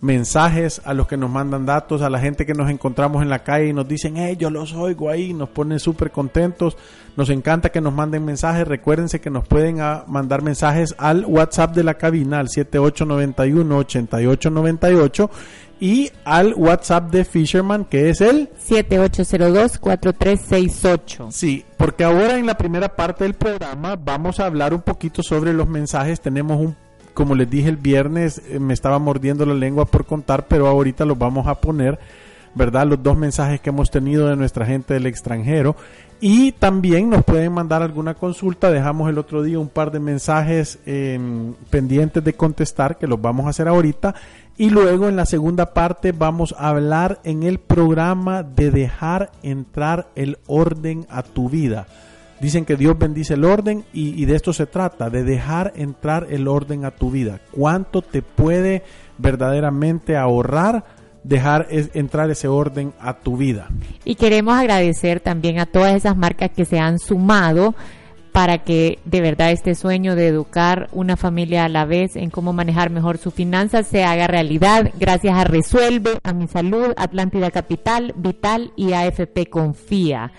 mensajes, a los que nos mandan datos, a la gente que nos encontramos en la calle y nos dicen, hey, yo los oigo ahí, nos ponen súper contentos. Nos encanta que nos manden mensajes. Recuérdense que nos pueden ah, mandar mensajes al WhatsApp de la cabina, al 7891-8898 y al WhatsApp de Fisherman, que es el 7802-4368. Sí, porque ahora en la primera parte del programa vamos a hablar un poquito sobre los mensajes. Tenemos un, como les dije el viernes, eh, me estaba mordiendo la lengua por contar, pero ahorita los vamos a poner, ¿verdad? Los dos mensajes que hemos tenido de nuestra gente del extranjero. Y también nos pueden mandar alguna consulta. Dejamos el otro día un par de mensajes em, pendientes de contestar, que los vamos a hacer ahorita. Y luego en la segunda parte vamos a hablar en el programa de dejar entrar el orden a tu vida. Dicen que Dios bendice el orden y, de esto se trata, de dejar entrar el orden a tu vida. ¿Cuánto te puede verdaderamente ahorrar dejar entrar ese orden a tu vida? Y queremos agradecer también a todas esas marcas que se han sumado para que de verdad este sueño de educar una familia a la vez en cómo manejar mejor sus finanzas se haga realidad gracias a Resuelve, a Mi Salud, Atlántida Capital, Vital y AFP Confía.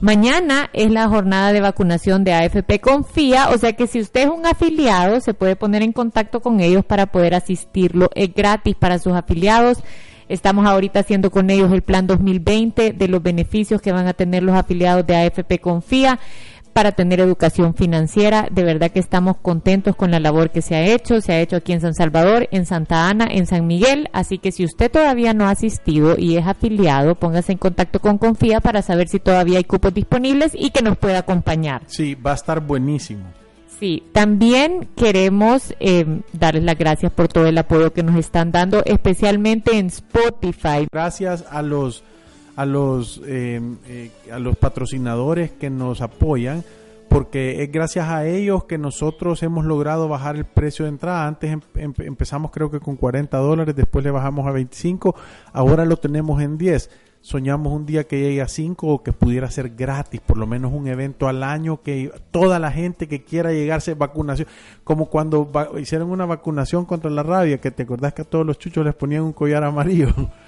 Mañana es la jornada de vacunación de AFP Confía, o sea que si usted es un afiliado, se puede poner en contacto con ellos para poder asistirlo. Es gratis para sus afiliados. Estamos ahorita haciendo con ellos el plan 2020 de los beneficios que van a tener los afiliados de AFP Confía para tener educación financiera. De verdad que estamos contentos con la labor que se ha hecho. Se ha hecho aquí en San Salvador, en Santa Ana, en San Miguel. Así que si usted todavía no ha asistido y es afiliado, póngase en contacto con Confía para saber si todavía hay cupos disponibles y que nos pueda acompañar. Sí, va a estar buenísimo. Sí, también queremos eh, darles las gracias por todo el apoyo que nos están dando, especialmente en Spotify. Gracias a los a los, eh, eh, a los patrocinadores que nos apoyan, porque es gracias a ellos que nosotros hemos logrado bajar el precio de entrada. Antes em, em, empezamos creo que con 40 dólares, después le bajamos a 25, ahora lo tenemos en 10. Soñamos un día que llegue a 5 o que pudiera ser gratis, por lo menos un evento al año, que toda la gente que quiera llegarse vacunación, como cuando hicieron una vacunación contra la rabia, que te acordás que a todos los chuchos les ponían un collar amarillo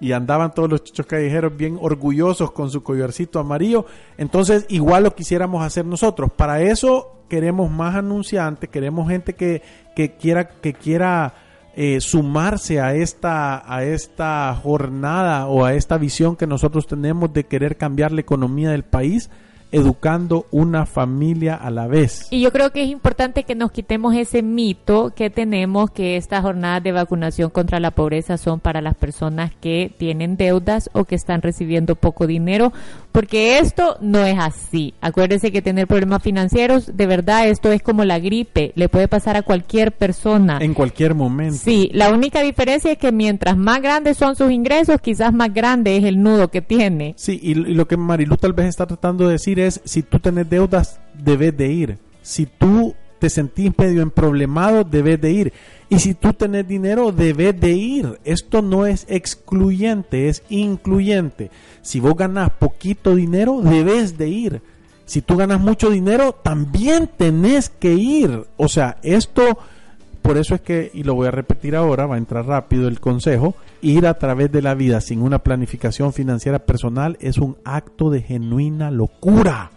y andaban todos los chuchos callejeros bien orgullosos con su collarcito amarillo. Entonces, igual lo quisiéramos hacer nosotros. Para eso queremos más anunciantes, queremos gente que, que quiera, que quiera eh, sumarse a esta, a esta jornada o a esta visión que nosotros tenemos de querer cambiar la economía del país educando una familia a la vez. Y yo creo que es importante que nos quitemos ese mito que tenemos que estas jornadas de vacunación contra la pobreza son para las personas que tienen deudas o que están recibiendo poco dinero, porque esto no es así. Acuérdense que tener problemas financieros, de verdad, esto es como la gripe, le puede pasar a cualquier persona. En cualquier momento. Sí, la única diferencia es que mientras más grandes son sus ingresos, quizás más grande es el nudo que tiene. Sí, y, y lo que Marilu tal vez está tratando de decir es, si tú tenés deudas, debes de ir. Si tú te sentís medio emproblemado, debes de ir. Y si tú tenés dinero, debes de ir. Esto no es excluyente, es incluyente. Si vos ganas poquito dinero, debes de ir. Si tú ganas mucho dinero, también tenés que ir. O sea, esto, por eso es que, y lo voy a repetir ahora, va a entrar rápido el consejo, ir a través de la vida sin una planificación financiera personal es un acto de genuina locura.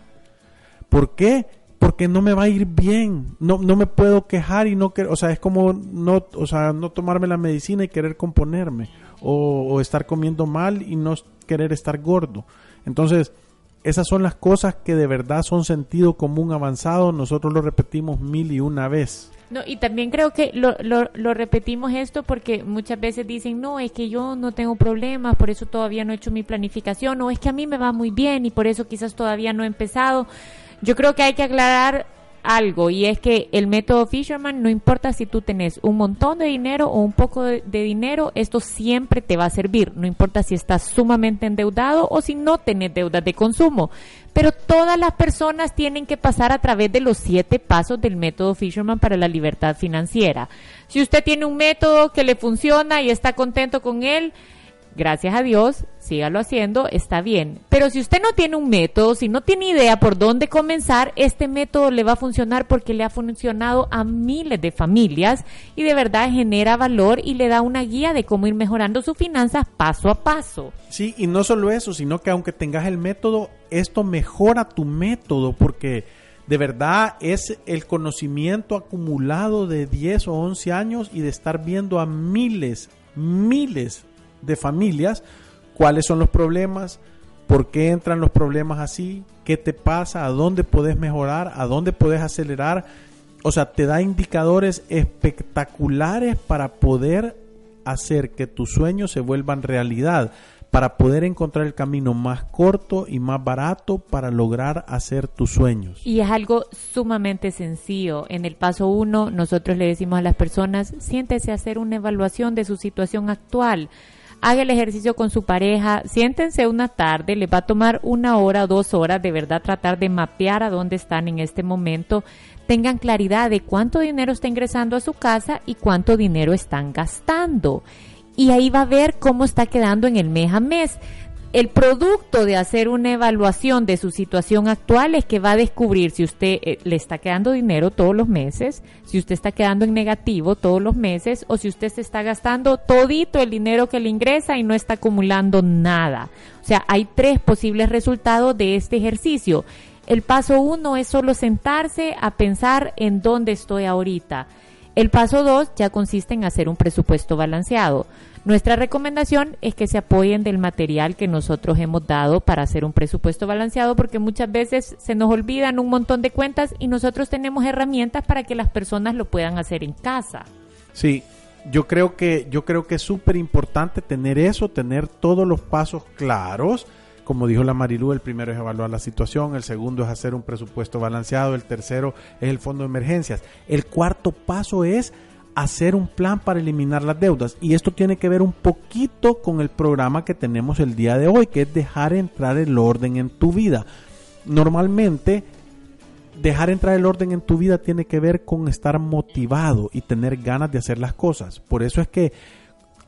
¿Por qué? Porque no me va a ir bien, no, no me puedo quejar y no, o sea, es como no, o sea, no tomarme la medicina y querer componerme, o, o estar comiendo mal y no querer estar gordo. Entonces, Esas son las cosas que de verdad son sentido común avanzado. Nosotros lo repetimos mil y una vez. No, y también creo que lo, lo, lo, repetimos esto porque muchas veces dicen, no, es que yo no tengo problemas, por eso todavía no he hecho mi planificación, o es que a mí me va muy bien y por eso quizás todavía no he empezado. Yo creo que hay que aclarar algo y es que el método Fisherman no importa si tú tenés un montón de dinero o un poco de, dinero, esto siempre te va a servir, no importa si estás sumamente endeudado o si no tenés deudas de consumo. Pero todas las personas tienen que pasar a través de los siete pasos del método Fisherman para la libertad financiera. Si usted tiene un método que le funciona y está contento con él, gracias a Dios, sígalo haciendo, está bien. Pero si usted no tiene un método, si no tiene idea por dónde comenzar, este método le va a funcionar porque le ha funcionado a miles de familias y de verdad genera valor y le da una guía de cómo ir mejorando sus finanzas paso a paso. Sí, y no solo eso, sino que aunque tengas el método, esto mejora tu método porque de verdad es el conocimiento acumulado de 10 o 11 años y de estar viendo a miles, miles de familias, cuáles son los problemas, por qué entran los problemas así, qué te pasa, a dónde puedes mejorar, a dónde puedes acelerar. O sea, te da indicadores espectaculares para poder hacer que tus sueños se vuelvan realidad, para poder encontrar el camino más corto y más barato para lograr hacer tus sueños. Y es algo sumamente sencillo. En el paso uno, nosotros le decimos a las personas, siéntese a hacer una evaluación de su situación actual haga el ejercicio con su pareja, siéntense una tarde, les va a tomar una hora dos horas de verdad tratar de mapear a dónde están en este momento, tengan claridad de cuánto dinero está ingresando a su casa y cuánto dinero están gastando. Y ahí va a ver cómo está quedando en el mes a mes el producto de hacer una evaluación de su situación actual es que va a descubrir si usted eh, le está quedando dinero todos los meses, si usted está quedando en negativo todos los meses o si usted se está gastando todito el dinero que le ingresa y no está acumulando nada. O sea, hay tres posibles resultados de este ejercicio. El paso uno es solo sentarse a pensar en dónde estoy ahorita. El paso dos ya consiste en hacer un presupuesto balanceado. Nuestra recomendación es que se apoyen del material que nosotros hemos dado para hacer un presupuesto balanceado porque muchas veces se nos olvidan un montón de cuentas y nosotros tenemos herramientas para que las personas lo puedan hacer en casa. Sí, yo creo que yo creo que es súper importante tener eso, tener todos los pasos claros. Como dijo la Marilú, el primero es evaluar la situación, el segundo es hacer un presupuesto balanceado, el tercero es el fondo de emergencias. El cuarto paso es hacer un plan para eliminar las deudas. Y esto tiene que ver un poquito con el programa que tenemos el día de hoy, que es dejar entrar el orden en tu vida. Normalmente, dejar entrar el orden en tu vida tiene que ver con estar motivado y tener ganas de hacer las cosas. Por eso es que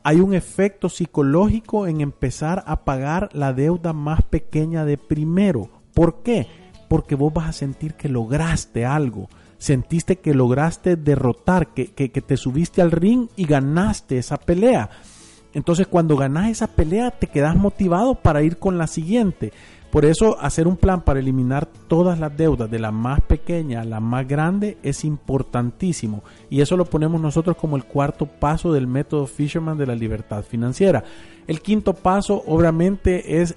hay un efecto psicológico en empezar a pagar la deuda más pequeña de primero. ¿Por qué? Porque vos vas a sentir que lograste algo sentiste que lograste derrotar, que, que, te subiste al ring y ganaste esa pelea. Entonces cuando ganas esa pelea te quedas motivado para ir con la siguiente. Por eso hacer un plan para eliminar todas las deudas, de la más pequeña a la más grande, es importantísimo. Y eso lo ponemos nosotros como el cuarto paso del método Fisherman de la libertad financiera. El quinto paso obviamente es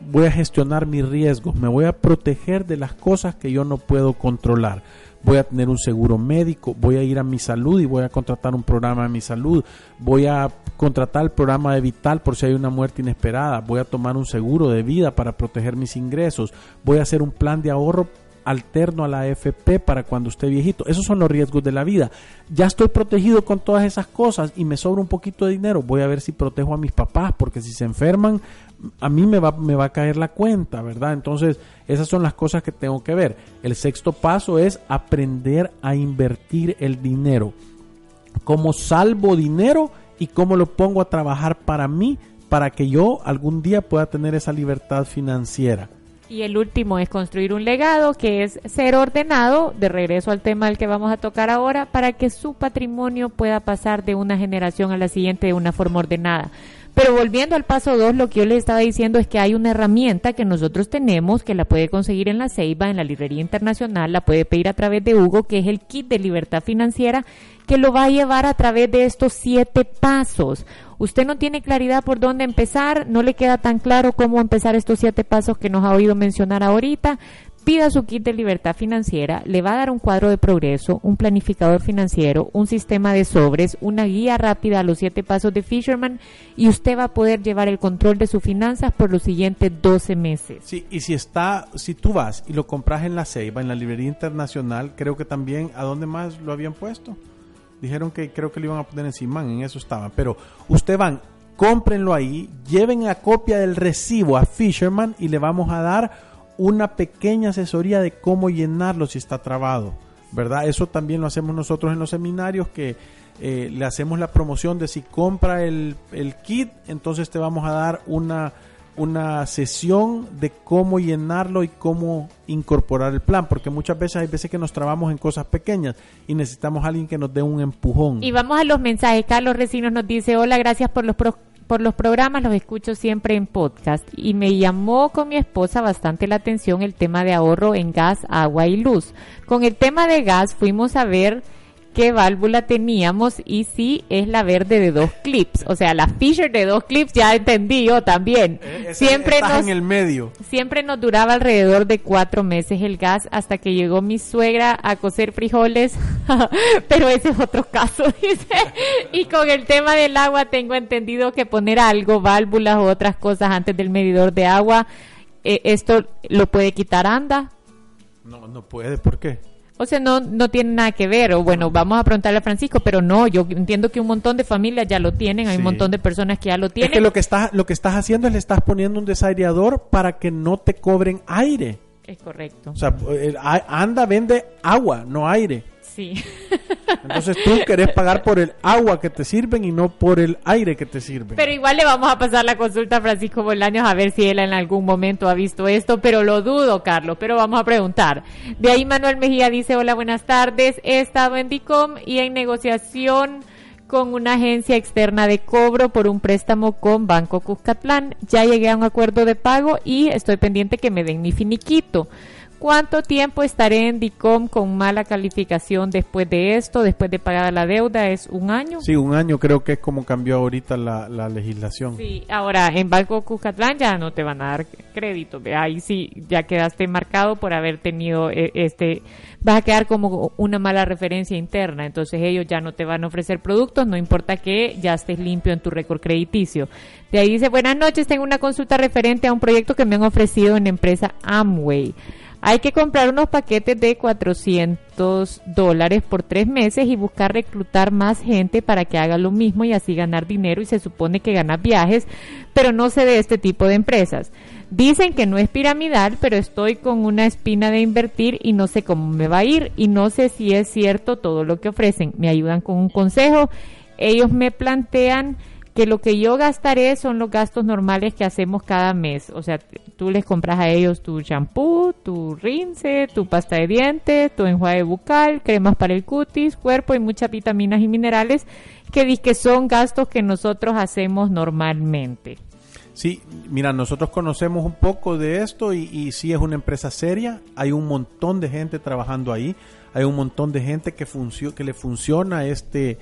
voy a gestionar mis riesgos, me voy a proteger de las cosas que yo no puedo controlar voy a tener un seguro médico, voy a ir a mi salud y voy a contratar un programa de mi salud, voy a contratar el programa de Vital por si hay una muerte inesperada, voy a tomar un seguro de vida para proteger mis ingresos, voy a hacer un plan de ahorro alterno a la AFP para cuando esté viejito. Esos son los riesgos de la vida. Ya estoy protegido con todas esas cosas y me sobra un poquito de dinero. Voy a ver si protejo a mis papás porque si se enferman a mí me va, me va a caer la cuenta, ¿verdad? Entonces, esas son las cosas que tengo que ver. El sexto paso es aprender a invertir el dinero. ¿Cómo salvo dinero y cómo lo pongo a trabajar para mí, para que yo algún día pueda tener esa libertad financiera? Y el último es construir un legado, que es ser ordenado, de regreso al tema del que vamos a tocar ahora, para que su patrimonio pueda pasar de una generación a la siguiente de una forma ordenada. Pero volviendo al paso 2, lo que yo les estaba diciendo es que hay una herramienta que nosotros tenemos, que la puede conseguir en la Ceiba, en la librería internacional, la puede pedir a través de Hugo, que es el kit de libertad financiera, que lo va a llevar a través de estos siete pasos. Usted no tiene claridad por dónde empezar, no le queda tan claro cómo empezar estos siete pasos que nos ha oído mencionar ahorita, Pida su kit de libertad financiera, le va a dar un cuadro de progreso, un planificador financiero, un sistema de sobres, una guía rápida a los siete pasos de Fisherman y usted va a poder llevar el control de sus finanzas por los siguientes 12 meses. Sí, y si está, si tú vas y lo compras en la Ceiba, en la librería internacional, creo que también, ¿a dónde más lo habían puesto? Dijeron que creo que lo iban a poner en Simán, en eso estaba. Pero usted van, cómprenlo ahí, lleven la copia del recibo a Fisherman y le vamos a dar una pequeña asesoría de cómo llenarlo si está trabado, ¿verdad? Eso también lo hacemos nosotros en los seminarios que eh, le hacemos la promoción de si compra el, el, kit, entonces te vamos a dar una, una sesión de cómo llenarlo y cómo incorporar el plan, porque muchas veces hay veces que nos trabamos en cosas pequeñas y necesitamos a alguien que nos dé un empujón. Y vamos a los mensajes. Carlos Recinos nos dice, hola, gracias por los por los programas los escucho siempre en podcast y me llamó con mi esposa bastante la atención el tema de ahorro en gas, agua y luz. Con el tema de gas fuimos a ver qué válvula teníamos y si es la verde de dos clips. O sea, la Fisher de dos clips ya entendí yo también. Eh, siempre nos, en el medio. Siempre nos duraba alrededor de cuatro meses el gas hasta que llegó mi suegra a cocer frijoles. Pero ese es otro caso, dice. Y con el tema del agua tengo entendido que poner algo, válvulas u otras cosas antes del medidor de agua, eh, esto lo puede quitar anda. No, no puede, ¿por qué? O sea, no, no tiene nada que ver. O bueno, vamos a preguntarle a Francisco, pero no, yo entiendo que un montón de familias ya lo tienen, hay un montón de personas que ya lo tienen. Es que lo que estás, lo que estás haciendo es le estás poniendo un desaireador para que no te cobren aire. Es correcto. O sea, anda, vende agua, no aire. Sí. Entonces tú querés pagar por el agua que te sirven y no por el aire que te sirven. Pero igual le vamos a pasar la consulta a Francisco Bolaños a ver si él en algún momento ha visto esto, pero lo dudo, Carlos, pero vamos a preguntar. De ahí Manuel Mejía dice, hola, buenas tardes, he estado en DICOM y en negociación con una agencia externa de cobro por un préstamo con Banco Cuscatlán. Ya llegué a un acuerdo de pago y estoy pendiente que me den mi finiquito. ¿Cuánto tiempo estaré en DICOM con mala calificación después de esto, después de pagar la deuda? ¿Es un año? Sí, un año creo que es como cambió ahorita la, legislación. Sí, ahora en Banco Cuscatlán ya no te van a dar crédito. Ahí sí, ya quedaste marcado por haber tenido eh, este, vas a quedar como una mala referencia interna. Entonces ellos ya no te van a ofrecer productos, no importa que ya estés limpio en tu récord crediticio. De ahí dice, buenas noches, tengo una consulta referente a un proyecto que me han ofrecido en la empresa Amway. Hay que comprar unos paquetes de 400 dólares por tres meses y buscar reclutar más gente para que haga lo mismo y así ganar dinero y se supone que ganas viajes, pero no sé de este tipo de empresas. Dicen que no es piramidal, pero estoy con una espina de invertir y no sé cómo me va a ir y no sé si es cierto todo lo que ofrecen. Me ayudan con un consejo. Ellos me plantean que lo que yo gastaré son los gastos normales que hacemos cada mes. O sea, tú les compras a ellos tu shampoo, tu rinse, tu pasta de dientes, tu enjuague bucal, cremas para el cutis, cuerpo y muchas vitaminas y minerales que, que son gastos que nosotros hacemos normalmente. Sí, mira, nosotros conocemos un poco de esto y, y sí es una empresa seria. Hay un montón de gente trabajando ahí. Hay un montón de gente que, que le funciona este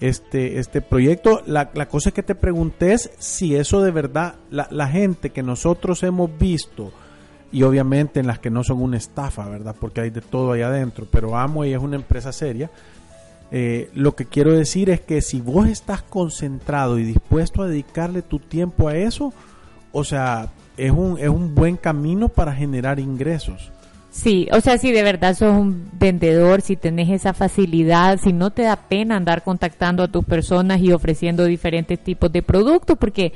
este, este proyecto. La, la cosa que te pregunté es si eso de verdad, la, la, gente que nosotros hemos visto, y obviamente en las que no son una estafa, ¿verdad? Porque hay de todo ahí adentro, pero Amway es una empresa seria. Eh, lo que quiero decir es que si vos estás concentrado y dispuesto a dedicarle tu tiempo a eso, o sea, es un, es un buen camino para generar ingresos. Sí, o sea, si de verdad sos un vendedor, si tenés esa facilidad, si no te da pena andar contactando a tus personas y ofreciendo diferentes tipos de productos, porque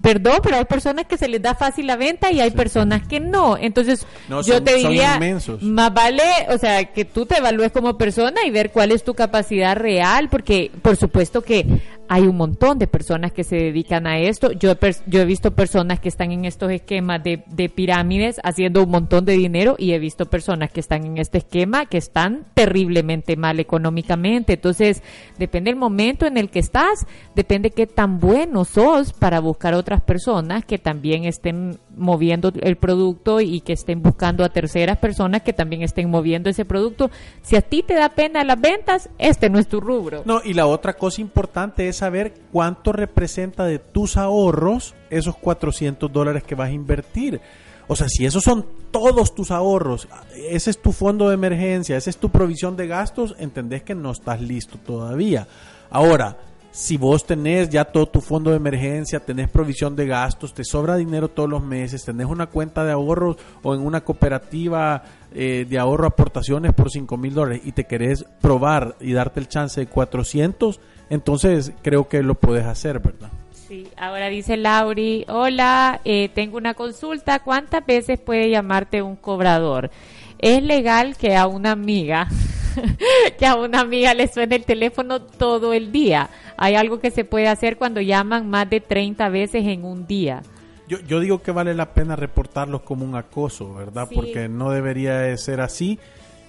Perdón, pero hay personas que se les da fácil la venta y hay personas que no. Entonces, yo te diría, más vale, o sea, que tú te evalúes como persona y ver cuál es tu capacidad real, porque por supuesto que hay un montón de personas que se dedican a esto. Yo he, yo he visto personas que están en estos esquemas de, de, pirámides haciendo un montón de dinero y he visto personas que están en este esquema que están terriblemente mal económicamente. Entonces, depende del momento en el que estás, depende qué tan bueno sos para buscar otras personas que también estén moviendo el producto y que estén buscando a terceras personas que también estén moviendo ese producto. Si a ti te da pena las ventas, este no es tu rubro. No, y la otra cosa importante es saber cuánto representa de tus ahorros esos 400 dólares que vas a invertir. O sea, si esos son todos tus ahorros, ese es tu fondo de emergencia, esa es tu provisión de gastos, entendés que no estás listo todavía. Ahora, si vos tenés ya todo tu fondo de emergencia, tenés provisión de gastos, te sobra dinero todos los meses, tenés una cuenta de ahorros o en una cooperativa eh, de ahorro aportaciones por 5 mil dólares y te querés probar y darte el chance de 400, entonces creo que lo puedes hacer, ¿verdad? Sí, ahora dice Lauri, hola, eh, tengo una consulta, ¿cuántas veces puede llamarte un cobrador? Es legal que a una amiga, que a una amiga le suene el teléfono todo el día. Hay algo que se puede hacer cuando llaman más de 30 veces en un día. Yo, yo digo que vale la pena reportarlos como un acoso, ¿verdad? Porque no debería de ser así.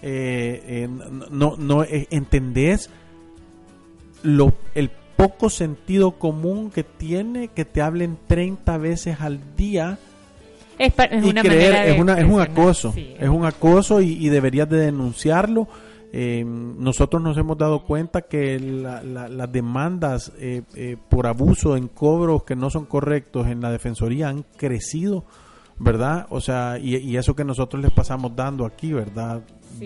Eh, eh, no, no entendés lo, el poco sentido común que tiene que te hablen 30 veces al día. Es, una creer, es, un acoso, es un acoso y, deberías de denunciarlo. Eh, nosotros nos hemos dado cuenta que las demandas eh, eh, por abuso en cobros que no son correctos en la defensoría han crecido, ¿verdad? O sea, y, y eso que nosotros les pasamos dando aquí, ¿verdad?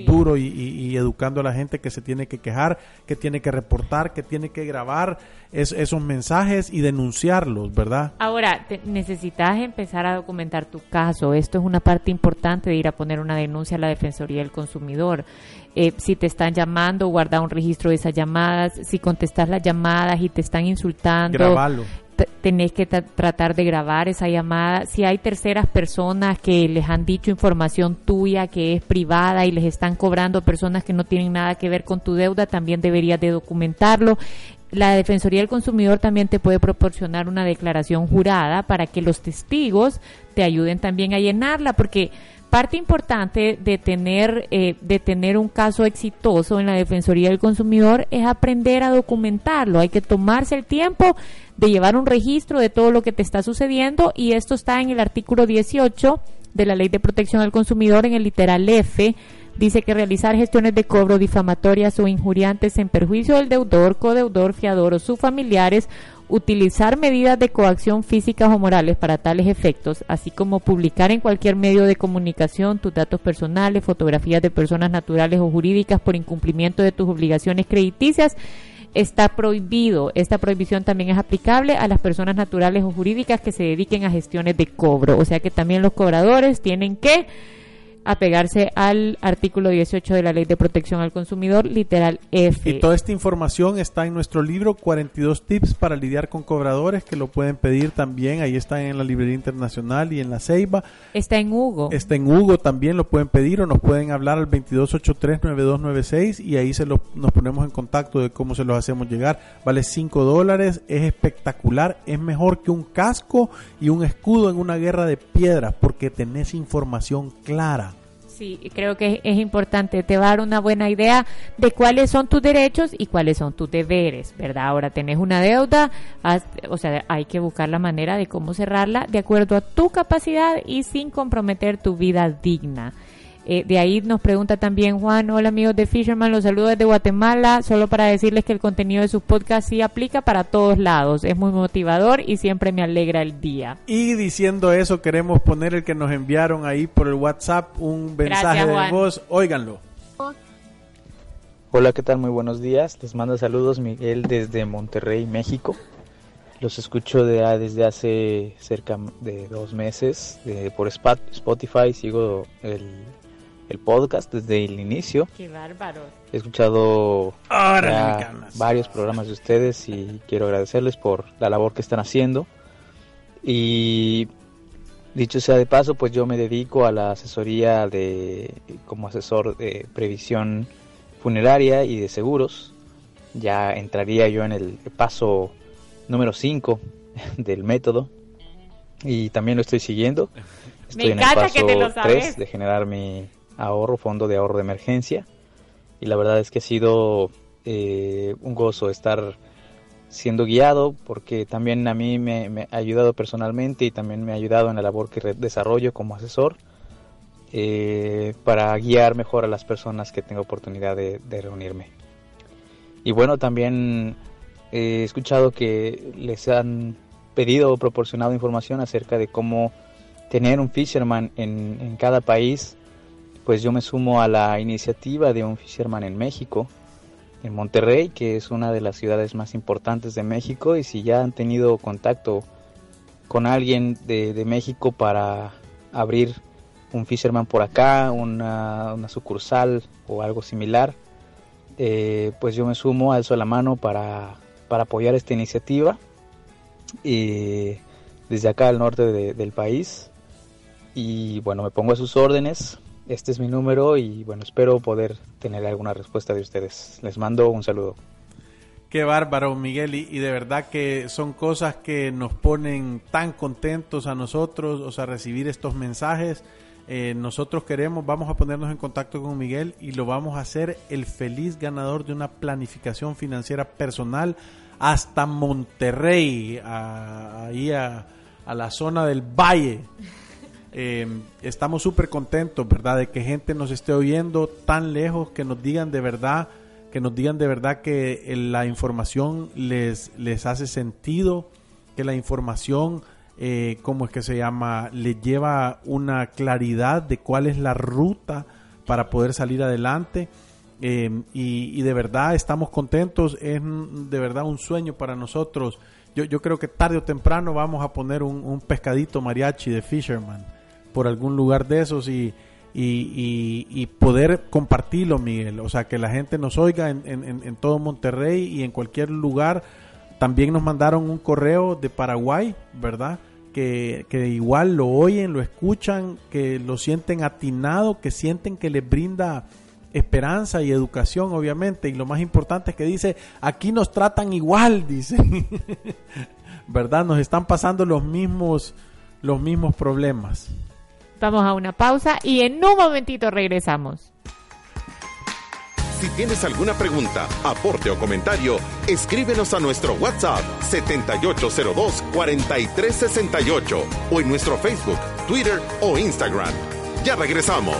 duro y, educando a la gente que se tiene que quejar, que tiene que reportar, que tiene que grabar esos mensajes y denunciarlos, ¿verdad? Ahora, necesitas empezar a documentar tu caso. Esto es una parte importante de ir a poner una denuncia a la Defensoría del Consumidor. Eh, si te están llamando, guarda un registro de esas llamadas. Si contestas las llamadas y te están insultando, Grabalo tenés que tratar de grabar esa llamada. Si hay terceras personas que les han dicho información tuya que es privada y les están cobrando personas que no tienen nada que ver con tu deuda, también deberías de documentarlo. La Defensoría del Consumidor también te puede proporcionar una declaración jurada para que los testigos te ayuden también a llenarla, porque parte importante de tener, eh, de tener un caso exitoso en la Defensoría del Consumidor es aprender a documentarlo. Hay que tomarse el tiempo de llevar un registro de todo lo que te está sucediendo y esto está en el artículo 18 de la Ley de Protección al Consumidor en el literal F. Dice que realizar gestiones de cobro difamatorias o injuriantes en perjuicio del deudor, codeudor, fiador o sus familiares utilizar medidas de coacción físicas o morales para tales efectos, así como publicar en cualquier medio de comunicación tus datos personales, fotografías de personas naturales o jurídicas por incumplimiento de tus obligaciones crediticias, está prohibido. Esta prohibición también es aplicable a las personas naturales o jurídicas que se dediquen a gestiones de cobro. O sea que también los cobradores tienen que apegarse al artículo 18 de la Ley de Protección al Consumidor, literal F. Y toda esta información está en nuestro libro 42 tips para lidiar con cobradores que lo pueden pedir también, ahí está en la librería internacional y en la Ceiba. Está en Hugo. Está en Hugo también, lo pueden pedir o nos pueden hablar al 2283-9296 y ahí se lo, nos ponemos en contacto de cómo se los hacemos llegar. Vale 5 dólares, es espectacular, es mejor que un casco y un escudo en una guerra de piedras porque tenés información clara Sí, creo que es importante, te dar una buena idea de cuáles son tus derechos y cuáles son tus deberes, ¿verdad? Ahora tenés una deuda, o sea, hay que buscar la manera de cómo cerrarla de acuerdo a tu capacidad y sin comprometer tu vida digna. Eh, de ahí nos pregunta también Juan, hola amigos de Fisherman, los saludos desde Guatemala, solo para decirles que el contenido de sus podcasts sí aplica para todos lados, es muy motivador y siempre me alegra el día. Y diciendo eso, queremos poner el que nos enviaron ahí por el WhatsApp, un mensaje de voz, óiganlo. Hola, ¿qué tal? Muy buenos días, les mando saludos Miguel desde Monterrey, México. Los escucho de, desde hace cerca de dos meses por Spotify, sigo el el podcast desde el inicio. Qué bárbaro. He escuchado varios programas de ustedes y quiero agradecerles por la labor que están haciendo. Y dicho sea de paso, pues yo me dedico a la asesoría de como asesor de previsión funeraria y de seguros. Ya entraría yo en el paso número 5 del método y también lo estoy siguiendo. Estoy en el paso 3 de generar mi ahorro, fondo de ahorro de emergencia. Y la verdad es que ha sido eh, un gozo estar siendo guiado, porque también a mí me, ha ayudado personalmente y también me ha ayudado en la labor que desarrollo como asesor eh, para guiar mejor a las personas que tengo oportunidad de, reunirme. Y bueno, también he escuchado que les han pedido o proporcionado información acerca de cómo tener un fisherman en cada país. Pues yo me sumo a la iniciativa de un fisherman en México, en Monterrey, que es una de las ciudades más importantes de México, y si ya han tenido contacto con alguien de, México para abrir un Fisherman por acá, una, sucursal o algo similar, eh, pues yo me sumo, alzo la mano para, para apoyar esta iniciativa y desde acá al norte del país. Y bueno, me pongo a sus órdenes este es mi número y bueno, espero poder tener alguna respuesta de ustedes. Les mando un saludo. Qué bárbaro, Miguel, y, de verdad que son cosas que nos ponen tan contentos a nosotros, o sea, recibir estos mensajes. Eh, nosotros queremos, vamos a ponernos en contacto con Miguel y lo vamos a hacer el feliz ganador de una planificación financiera personal hasta Monterrey, ahí a, a la zona del Valle. Eh, estamos súper contentos, ¿verdad? De que gente nos esté oyendo tan lejos, que nos digan de verdad, que nos digan de verdad que eh, la información les, les hace sentido, que la información, eh, ¿cómo es que se llama? Les lleva una claridad de cuál es la ruta para poder salir adelante. Eh, y, de verdad estamos contentos, es de verdad un sueño para nosotros. Yo, yo creo que tarde o temprano vamos a poner un pescadito mariachi de Fisherman por algún lugar de esos y, y, poder compartirlo, Miguel. O sea, que la gente nos oiga en, en, todo Monterrey y en cualquier lugar. También nos mandaron un correo de Paraguay, ¿verdad? Que, que, igual lo oyen, lo escuchan, que lo sienten atinado, que sienten que les brinda esperanza y educación, obviamente. Y lo más importante es que dice, aquí nos tratan igual, dice. ¿Verdad? Nos están pasando los mismos, los mismos problemas. Vamos a una pausa y en un momentito regresamos. Si tienes alguna pregunta, aporte o comentario, escríbenos a nuestro WhatsApp 7802-4368 o en nuestro Facebook, Twitter o Instagram. Ya regresamos.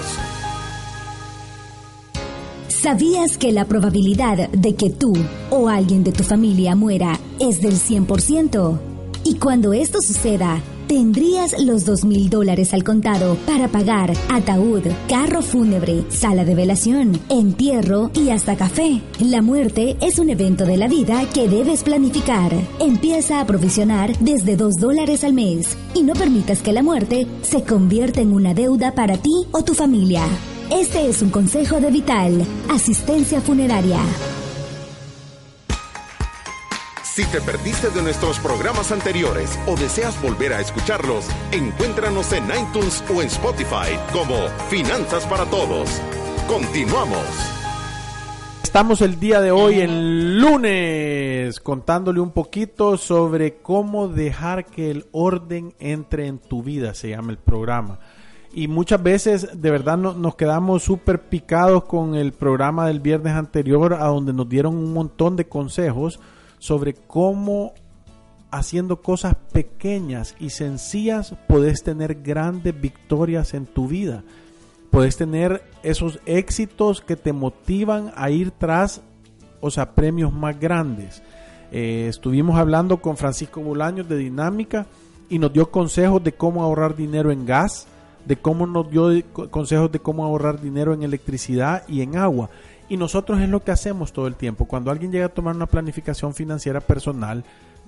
¿Sabías que la probabilidad de que tú o alguien de tu familia muera es del 100%? Y cuando esto suceda, tendrías los dos mil dólares al contado para pagar ataúd, carro fúnebre, sala de velación, entierro y hasta café. La muerte es un evento de la vida que debes planificar. Empieza a provisionar desde dos dólares al mes y no permitas que la muerte se convierta en una deuda para ti o tu familia. Este es un consejo de Vital, asistencia funeraria. Si te perdiste de nuestros programas anteriores o deseas volver a escucharlos, encuéntranos en iTunes o en Spotify como Finanzas para Todos. Continuamos. Estamos el día de hoy, el lunes, contándole un poquito sobre cómo dejar que el orden entre en tu vida, se llama el programa. Y muchas veces de verdad nos quedamos súper picados con el programa del viernes anterior, a donde nos dieron un montón de consejos sobre cómo haciendo cosas pequeñas y sencillas puedes tener grandes victorias en tu vida. Puedes tener esos éxitos que te motivan a ir tras, o sea, premios más grandes. Eh, estuvimos hablando con Francisco Bolaños de Dinámica y nos dio consejos de cómo ahorrar dinero en gas, de cómo nos dio consejos de cómo ahorrar dinero en electricidad y en agua. Y nosotros es lo que hacemos todo el tiempo. Cuando alguien llega a tomar una planificación financiera personal,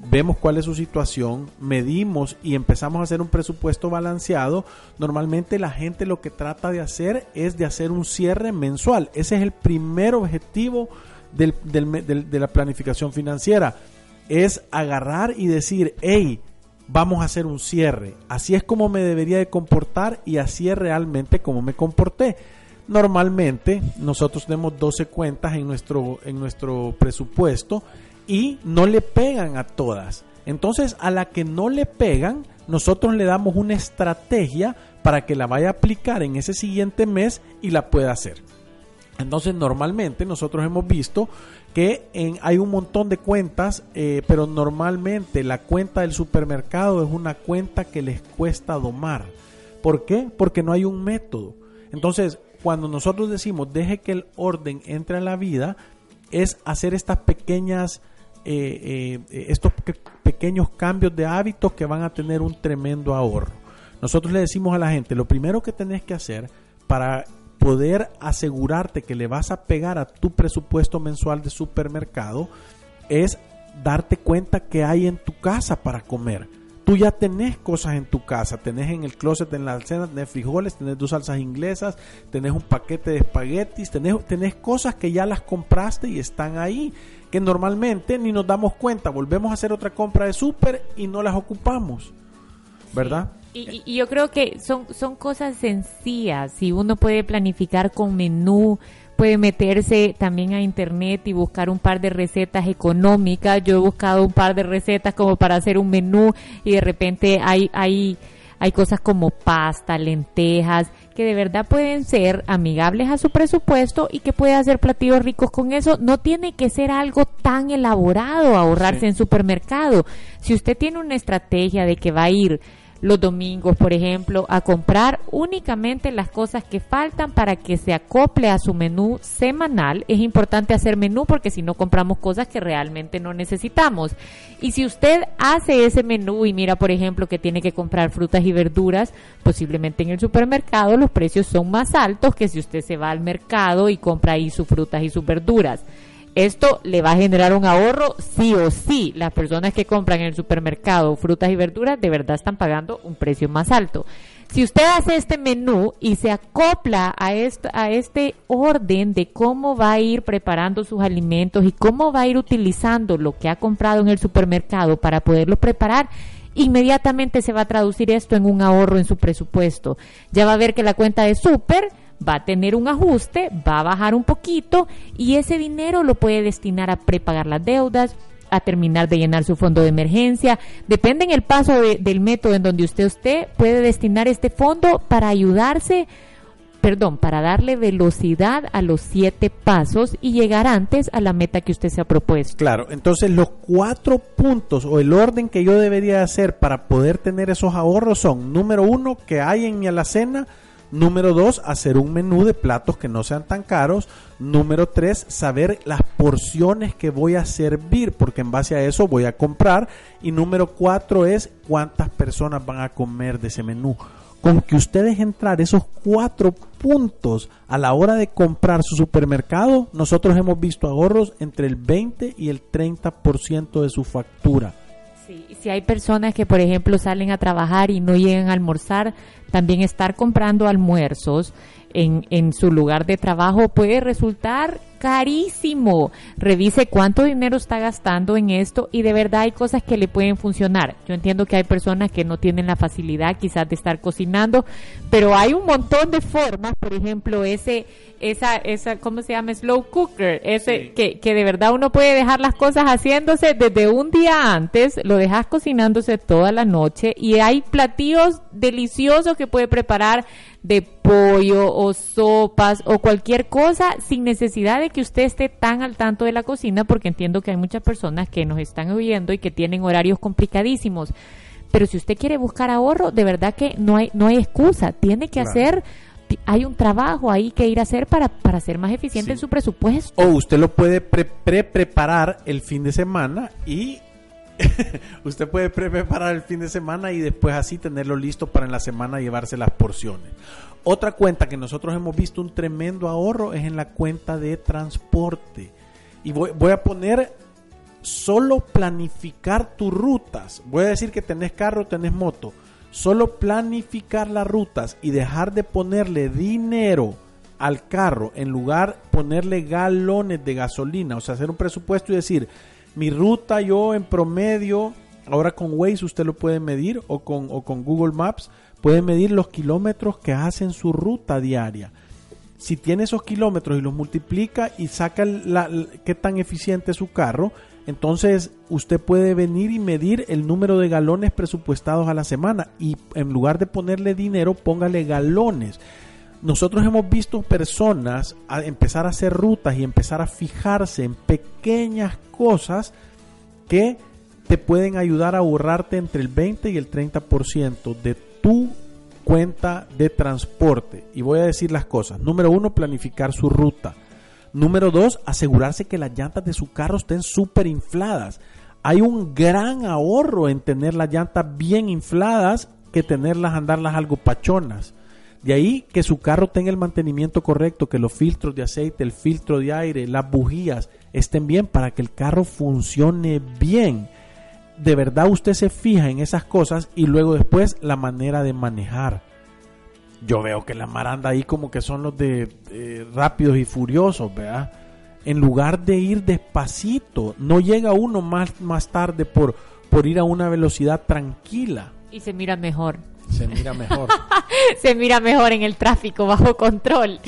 vemos cuál es su situación, medimos y empezamos a hacer un presupuesto balanceado, normalmente la gente lo que trata de hacer es de hacer un cierre mensual. Ese es el primer objetivo de la planificación financiera. Es agarrar y decir, hey, vamos a hacer un cierre. Así es como me debería de comportar y así es realmente como me comporté. Normalmente nosotros tenemos 12 cuentas en nuestro, en nuestro presupuesto y no le pegan a todas. Entonces a la que no le pegan, nosotros le damos una estrategia para que la vaya a aplicar en ese siguiente mes y la pueda hacer. Entonces, normalmente nosotros hemos visto que hay un montón de cuentas, eh, pero normalmente la cuenta del supermercado es una cuenta que les cuesta domar. ¿Por qué? Porque no hay un método. Entonces, cuando nosotros decimos deje que el orden entre a la vida, es hacer estas pequeñas, eh, eh, estos pequeños cambios de hábitos que van a tener un tremendo ahorro. Nosotros le decimos a la gente, lo primero que tenés que hacer para poder asegurarte que le vas a pegar a tu presupuesto mensual de supermercado es darte cuenta que hay en tu casa para comer. Tú ya tenés cosas en tu casa, tenés en el closet, en la alcena, tenés frijoles, tenés dos salsas inglesas, tenés un paquete de espaguetis, tenés, tenés cosas que ya las compraste y están ahí, que normalmente ni nos damos cuenta, volvemos a hacer otra compra de súper y no las ocupamos, ¿verdad? Y, yo creo que son, son cosas sencillas. Si uno puede planificar con menú, puede meterse también a internet y buscar un par de recetas económicas. Yo he buscado un par de recetas como para hacer un menú y de repente hay, hay, hay cosas como pasta, lentejas, que de verdad pueden ser amigables a su presupuesto y que puede hacer platillos ricos con eso. No tiene que ser algo tan elaborado ahorrarse en supermercado. Si usted tiene una estrategia de que va a ir los domingos, por ejemplo, a comprar únicamente las cosas que faltan para que se acople a su menú semanal. Es importante hacer menú porque si no compramos cosas que realmente no necesitamos. Y si usted hace ese menú y mira, por ejemplo, que tiene que comprar frutas y verduras, posiblemente en el supermercado los precios son más altos que si usted se va al mercado y compra ahí sus frutas y sus verduras. Esto le va a generar un ahorro sí o sí. Las personas que compran en el supermercado frutas y verduras de verdad están pagando un precio más alto. Si usted hace este menú y se acopla a, a este orden de cómo va a ir preparando sus alimentos y cómo va a ir utilizando lo que ha comprado en el supermercado para poderlo preparar, inmediatamente se va a traducir esto en un ahorro en su presupuesto. Ya va a ver que la cuenta de súper va a tener un ajuste, va a bajar un poquito y ese dinero lo puede destinar a prepagar las deudas, a terminar de llenar su fondo de emergencia. Depende en el paso del método en donde usted esté, puede destinar este fondo para ayudarse, perdón, para darle velocidad a los siete pasos y llegar antes a la meta que usted se ha propuesto. Claro, entonces los cuatro puntos o el orden que yo debería hacer para poder tener esos ahorros son, número uno, que hay en mi alacena Número dos, hacer un menú de platos que no sean tan caros. Número tres, saber las porciones que voy a servir, porque en base a eso voy a comprar. Y número cuatro es cuántas personas van a comer de ese menú. Con que ustedes entrar esos cuatro puntos a la hora de comprar su supermercado, nosotros hemos visto ahorros entre el 20 y el 30% de su factura. Sí, si hay personas que, por ejemplo, salen a trabajar y no llegan a almorzar, también estar comprando almuerzos en, en su lugar de trabajo puede resultar carísimo. Revise cuánto dinero está gastando en esto y de verdad hay cosas que le pueden funcionar. Yo entiendo que hay personas que no tienen la facilidad quizás de estar cocinando, pero hay un montón de formas, por ejemplo, ese esa esa ¿cómo se llama? slow cooker, ese que, que de verdad uno puede dejar las cosas haciéndose desde un día antes, lo dejas cocinándose toda la noche y hay platillos deliciosos que puede preparar de pollo o sopas o cualquier cosa sin necesidad de que usted esté tan al tanto de la cocina porque entiendo que hay muchas personas que nos están oyendo y que tienen horarios complicadísimos. Pero si usted quiere buscar ahorro, de verdad que no hay no hay excusa, tiene que hacer hay un trabajo ahí que ir a hacer para, para ser más eficiente en su presupuesto. O usted lo puede pre, pre preparar el fin de semana y usted puede preparar el fin de semana y después así tenerlo listo para en la semana llevarse las porciones. Otra cuenta que nosotros hemos visto un tremendo ahorro es en la cuenta de transporte. Y voy, a poner solo planificar tus rutas. Voy a decir que tenés carro, tenés moto. Solo planificar las rutas y dejar de ponerle dinero al carro en lugar ponerle galones de gasolina. O sea, hacer un presupuesto y decir, mi ruta yo en promedio, ahora con Waze usted lo puede medir o con Google Maps, puede medir los kilómetros que hace en su ruta diaria. Si tiene esos kilómetros y los multiplica y saca la, qué tan eficiente es su carro, entonces usted puede venir y medir el número de galones presupuestados a la semana y en lugar de ponerle dinero, póngale galones nosotros hemos visto personas empezar a hacer rutas y empezar a fijarse en pequeñas cosas que te pueden ayudar a ahorrarte entre el 20 y el 30% de tu cuenta de transporte. Y voy a decir las cosas. Número uno, planificar su ruta. Número dos, asegurarse que las llantas de su carro estén súper infladas. Hay un gran ahorro en tener las llantas bien infladas que tenerlas, andarlas algo pachonas. De ahí que su carro tenga el mantenimiento correcto, que los filtros de aceite, el filtro de aire, las bujías estén bien para que el carro funcione bien de verdad usted se fija en esas cosas y luego después la manera de manejar. Yo veo que la maranda ahí como que son los de rápidos y furiosos, ¿verdad? En lugar de ir despacito, no llega uno más, más tarde por, por ir a una velocidad tranquila. Y se mira mejor. Se mira mejor. se mira mejor en el tráfico bajo control.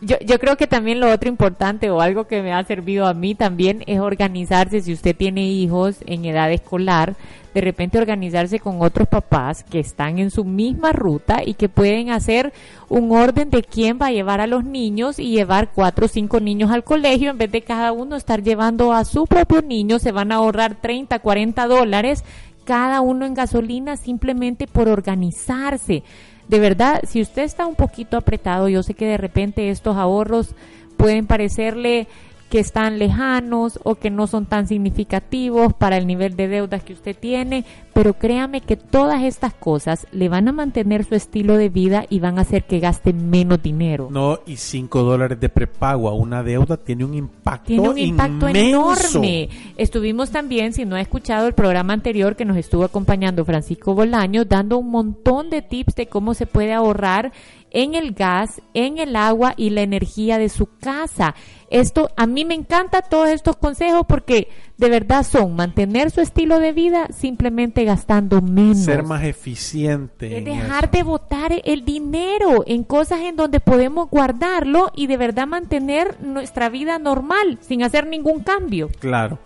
Yo, yo creo que también lo otro importante o algo que me ha servido a mí también es organizarse si usted tiene hijos en edad escolar, de repente organizarse con otros papás que están en su misma ruta y que pueden hacer un orden de quién va a llevar a los niños y llevar cuatro o cinco niños al colegio en vez de cada uno estar llevando a su propio niño, se van a ahorrar 30, 40 dólares cada uno en gasolina simplemente por organizarse. De verdad, si usted está un poquito apretado, yo sé que de repente estos ahorros pueden parecerle que están lejanos o que no son tan significativos para el nivel de deudas que usted tiene, pero créame que todas estas cosas le van a mantener su estilo de vida y van a hacer que gaste menos dinero. No, y 5 dólares de prepago a una deuda tiene un impacto Tiene un impacto enorme. Estuvimos también, si no ha escuchado el programa anterior que nos estuvo acompañando Francisco Bolaño, dando un montón de tips de cómo se puede ahorrar en el gas, en el agua y la energía de su casa. Esto, a mí me encanta todos estos consejos porque de verdad son mantener su estilo de vida simplemente gastando menos. Ser más eficiente. Es dejar de botar el dinero en cosas en donde podemos guardarlo y de verdad mantener nuestra vida normal sin hacer ningún cambio. Claro.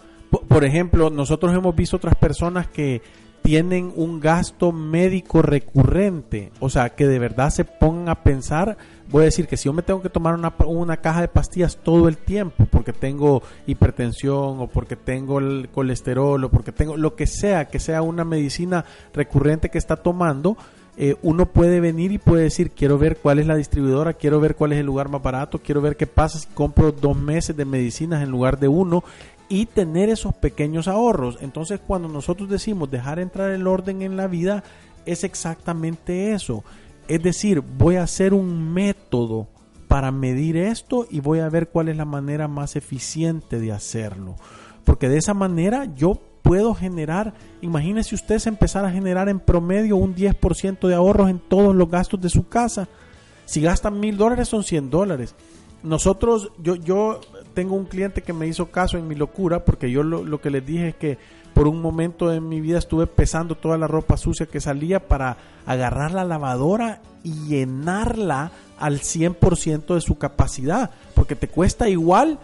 Por ejemplo, nosotros hemos visto otras personas que tienen un gasto médico recurrente, o sea, que de verdad se pongan a pensar, voy a decir que si yo me tengo que tomar una, una caja de pastillas todo el tiempo, porque tengo hipertensión o porque tengo el colesterol o porque tengo lo que sea, que sea una medicina recurrente que está tomando, eh, uno puede venir y puede decir, quiero ver cuál es la distribuidora, quiero ver cuál es el lugar más barato, quiero ver qué pasa si compro dos meses de medicinas en lugar de uno y tener esos pequeños ahorros. Entonces cuando nosotros decimos dejar entrar el orden en la vida, es exactamente eso. Es decir, voy a hacer un método para medir esto y voy a ver cuál es la manera más eficiente de hacerlo. Porque de esa manera yo puedo generar, imagínese usted empezar a generar en promedio un 10% de ahorros en todos los gastos de su casa. Si gastan mil dólares son 100 dólares. Nosotros, yo, yo tengo un cliente que me hizo caso en mi locura porque yo lo, que les dije es que por un momento en mi vida estuve pesando toda la ropa sucia que salía para agarrar la lavadora y llenarla al 100% de su capacidad. Porque te cuesta igual,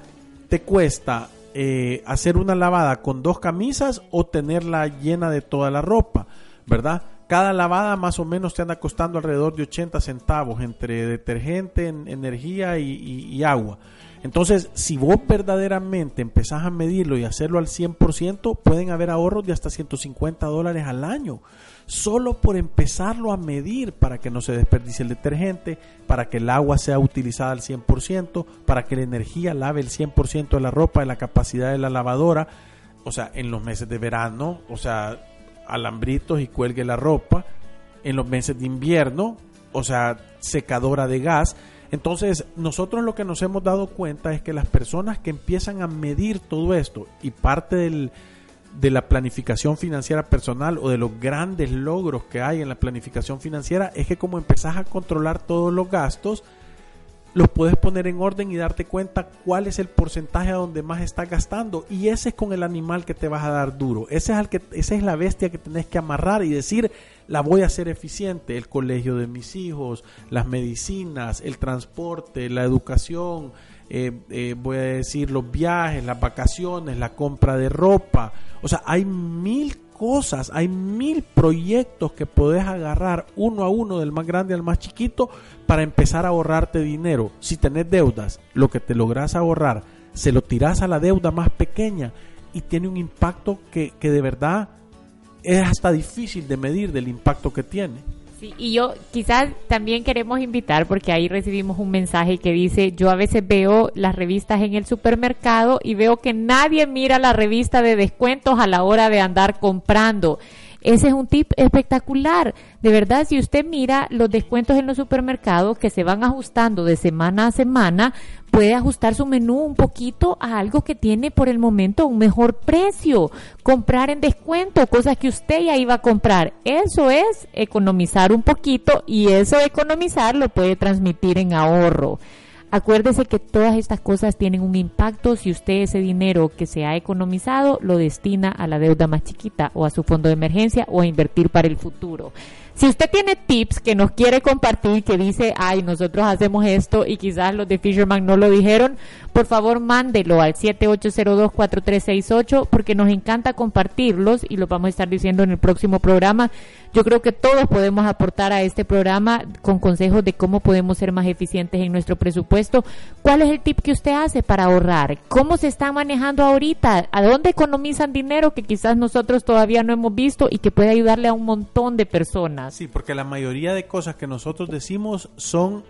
te cuesta eh, hacer una lavada con dos camisas o tenerla llena de toda la ropa, ¿verdad? Cada lavada más o menos te anda costando alrededor de 80 centavos entre detergente, energía y agua. Entonces, si vos verdaderamente empezás a medirlo y hacerlo al 100%, pueden haber ahorros de hasta 150 dólares al año. Solo por empezarlo a medir para que no se desperdicie el detergente, para que el agua sea utilizada al 100%, para que la energía lave el 100% de la ropa, de la capacidad de la lavadora. O sea, en los meses de verano, o sea, alambritos y cuelgue la ropa. En los meses de invierno, o sea, secadora de gas entonces, nosotros lo que nos hemos dado cuenta es que las personas que empiezan a medir todo esto y parte de la planificación financiera personal o de los grandes logros que hay en la planificación financiera es que como empezás a controlar todos los gastos, los puedes poner en orden y darte cuenta cuál es el porcentaje a donde más estás gastando y ese es con el animal que te vas a dar duro. Ese es, el que, esa es la bestia que tenés que amarrar y decir, la voy a hacer eficiente. El colegio de mis hijos, las medicinas, el transporte, la educación, eh, eh, voy a decir los viajes, las vacaciones, la compra de ropa. O sea, hay mil cosas, hay mil proyectos que puedes agarrar uno a uno del más grande al más chiquito para empezar a ahorrarte dinero. Si tenés deudas, lo que te logras ahorrar, se lo tiras a la deuda más pequeña y tiene un impacto que, que de verdad es hasta difícil de medir del impacto que tiene y yo quizás también queremos invitar, porque ahí recibimos un mensaje que dice, yo a veces veo las revistas en el supermercado y veo que nadie mira la revista de descuentos a la hora de andar comprando. Ese es un tip espectacular. De verdad, si usted mira los descuentos en los supermercados que se van ajustando de semana a semana, puede ajustar su menú un poquito a algo que tiene por el momento un mejor precio. Comprar en descuento, cosas que usted ya iba a comprar. Eso es economizar un poquito y eso economizar lo puede transmitir en ahorro. Acuérdese que todas estas cosas tienen un impacto si usted ese dinero que se ha economizado lo destina a la deuda más chiquita o a su fondo de emergencia o a invertir para el futuro. Si usted tiene tips que nos quiere compartir, que dice, ay, nosotros hacemos esto y quizás los de Fisherman no lo dijeron, por favor mándelo al 7802-4368 porque nos encanta compartirlos y lo vamos a estar diciendo en el próximo programa. Yo creo que todos podemos aportar a este programa con consejos de cómo podemos ser más eficientes en nuestro presupuesto. ¿Cuál es el tip que usted hace para ahorrar? ¿Cómo se está manejando ahorita? ¿A dónde economizan dinero que quizás nosotros todavía no hemos visto y que puede ayudarle a un montón de personas? Sí, porque la mayoría de cosas que nosotros decimos son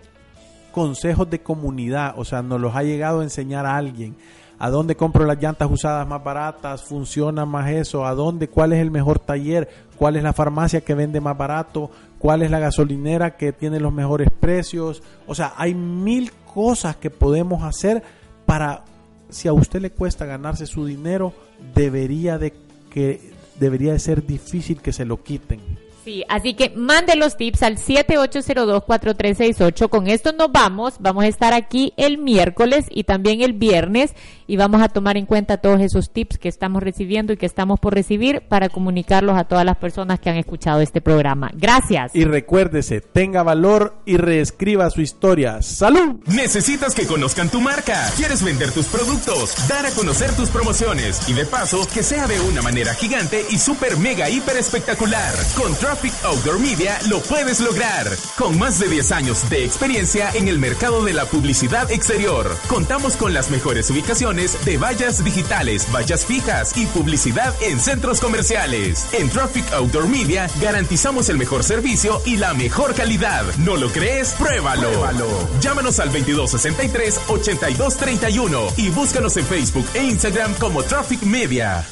consejos de comunidad, o sea, nos los ha llegado a enseñar a alguien a dónde compro las llantas usadas más baratas, funciona más eso, a dónde, cuál es el mejor taller, cuál es la farmacia que vende más barato, cuál es la gasolinera que tiene los mejores precios. O sea, hay mil cosas que podemos hacer para, si a usted le cuesta ganarse su dinero, debería de que debería de ser difícil que se lo quiten. Sí, así que mande los tips al 7802-4368. Con esto nos vamos. Vamos a estar aquí el miércoles y también el viernes y vamos a tomar en cuenta todos esos tips que estamos recibiendo y que estamos por recibir para comunicarlos a todas las personas que han escuchado este programa. Gracias. Y recuérdese, tenga valor y reescriba su historia. ¡Salud! Necesitas que conozcan tu marca. ¿Quieres vender tus productos? Dar a conocer tus promociones y de paso que sea de una manera gigante y súper mega hiper espectacular. Con Traffic Outdoor Media lo puedes lograr. Con más de 10 años de experiencia en el mercado de la publicidad exterior, contamos con las mejores ubicaciones de vallas digitales, vallas fijas y publicidad en centros comerciales. En Traffic Outdoor Media garantizamos el mejor servicio y la mejor calidad. ¿No lo crees? Pruébalo. Pruébalo. Llámanos al 2263-8231 y búscanos en Facebook e Instagram como Traffic Media.